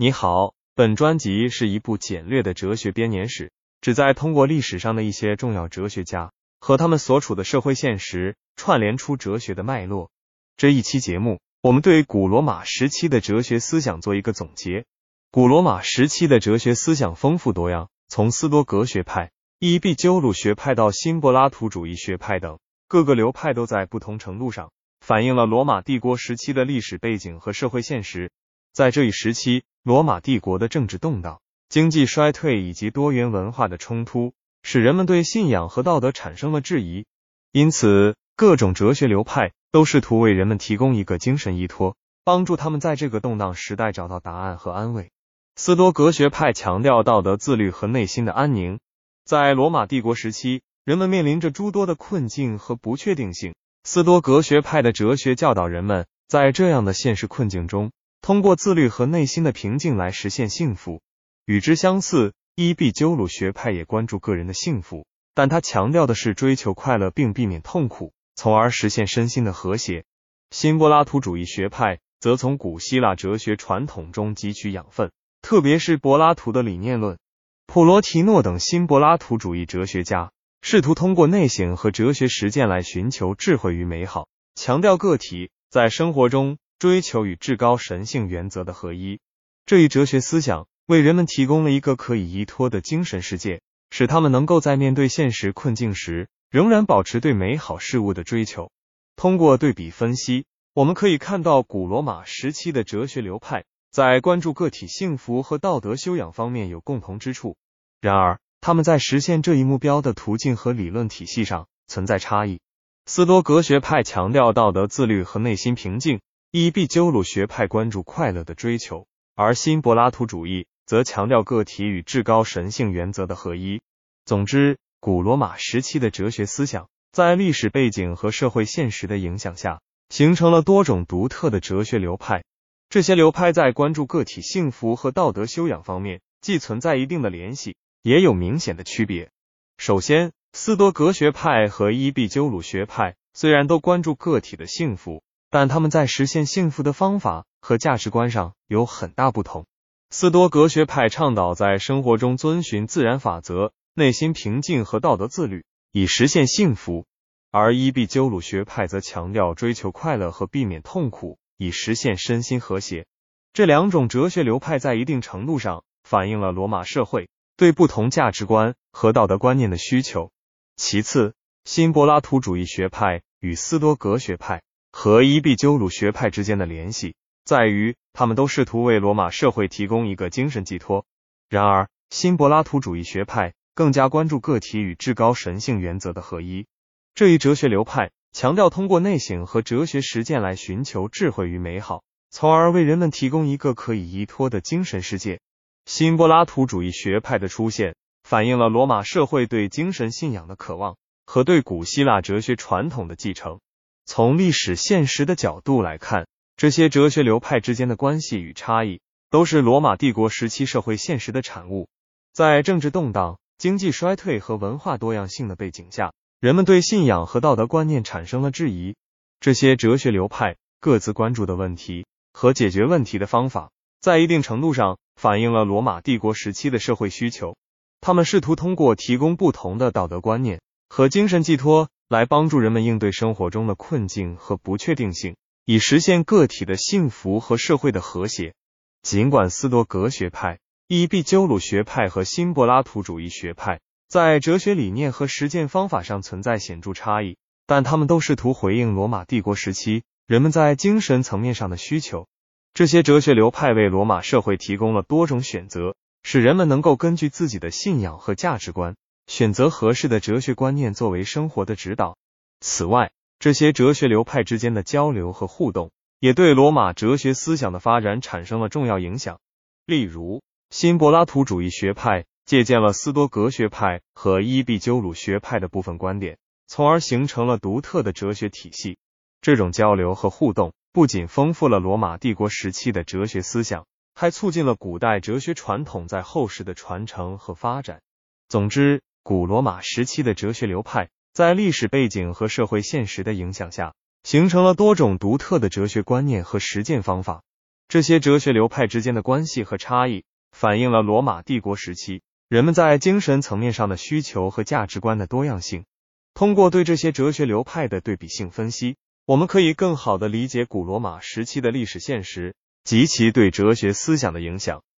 你好，本专辑是一部简略的哲学编年史，旨在通过历史上的一些重要哲学家和他们所处的社会现实，串联出哲学的脉络。这一期节目，我们对古罗马时期的哲学思想做一个总结。古罗马时期的哲学思想丰富多样，从斯多格学派、伊壁鸠鲁学派到新柏拉图主义学派等，各个流派都在不同程度上反映了罗马帝国时期的历史背景和社会现实。在这一时期，罗马帝国的政治动荡、经济衰退以及多元文化的冲突，使人们对信仰和道德产生了质疑。因此，各种哲学流派都试图为人们提供一个精神依托，帮助他们在这个动荡时代找到答案和安慰。斯多格学派强调道德自律和内心的安宁。在罗马帝国时期，人们面临着诸多的困境和不确定性。斯多格学派的哲学教导人们，在这样的现实困境中。通过自律和内心的平静来实现幸福。与之相似，伊壁鸠鲁学派也关注个人的幸福，但他强调的是追求快乐并避免痛苦，从而实现身心的和谐。新柏拉图主义学派则从古希腊哲学传统中汲取养分，特别是柏拉图的理念论。普罗提诺等新柏拉图主义哲学家试图通过内省和哲学实践来寻求智慧与美好，强调个体在生活中。追求与至高神性原则的合一，这一哲学思想为人们提供了一个可以依托的精神世界，使他们能够在面对现实困境时，仍然保持对美好事物的追求。通过对比分析，我们可以看到古罗马时期的哲学流派在关注个体幸福和道德修养方面有共同之处，然而他们在实现这一目标的途径和理论体系上存在差异。斯多格学派强调道德自律和内心平静。伊壁鸠鲁学派关注快乐的追求，而新柏拉图主义则强调个体与至高神性原则的合一。总之，古罗马时期的哲学思想在历史背景和社会现实的影响下，形成了多种独特的哲学流派。这些流派在关注个体幸福和道德修养方面，既存在一定的联系，也有明显的区别。首先，斯多格学派和伊壁鸠鲁学派虽然都关注个体的幸福。但他们在实现幸福的方法和价值观上有很大不同。斯多格学派倡导在生活中遵循自然法则，内心平静和道德自律，以实现幸福；而伊壁鸠鲁学派则强调追求快乐和避免痛苦，以实现身心和谐。这两种哲学流派在一定程度上反映了罗马社会对不同价值观和道德观念的需求。其次，新柏拉图主义学派与斯多格学派。和伊壁鸠鲁学派之间的联系在于，他们都试图为罗马社会提供一个精神寄托。然而，新柏拉图主义学派更加关注个体与至高神性原则的合一。这一哲学流派强调通过内省和哲学实践来寻求智慧与美好，从而为人们提供一个可以依托的精神世界。新柏拉图主义学派的出现，反映了罗马社会对精神信仰的渴望和对古希腊哲学传统的继承。从历史现实的角度来看，这些哲学流派之间的关系与差异，都是罗马帝国时期社会现实的产物。在政治动荡、经济衰退和文化多样性的背景下，人们对信仰和道德观念产生了质疑。这些哲学流派各自关注的问题和解决问题的方法，在一定程度上反映了罗马帝国时期的社会需求。他们试图通过提供不同的道德观念和精神寄托。来帮助人们应对生活中的困境和不确定性，以实现个体的幸福和社会的和谐。尽管斯多格学派、伊壁鸠鲁学派和新柏拉图主义学派在哲学理念和实践方法上存在显著差异，但他们都试图回应罗马帝国时期人们在精神层面上的需求。这些哲学流派为罗马社会提供了多种选择，使人们能够根据自己的信仰和价值观。选择合适的哲学观念作为生活的指导。此外，这些哲学流派之间的交流和互动，也对罗马哲学思想的发展产生了重要影响。例如，新柏拉图主义学派借鉴了斯多格学派和伊壁鸠鲁学派的部分观点，从而形成了独特的哲学体系。这种交流和互动不仅丰富了罗马帝国时期的哲学思想，还促进了古代哲学传统在后世的传承和发展。总之，古罗马时期的哲学流派，在历史背景和社会现实的影响下，形成了多种独特的哲学观念和实践方法。这些哲学流派之间的关系和差异，反映了罗马帝国时期人们在精神层面上的需求和价值观的多样性。通过对这些哲学流派的对比性分析，我们可以更好的理解古罗马时期的历史现实及其对哲学思想的影响。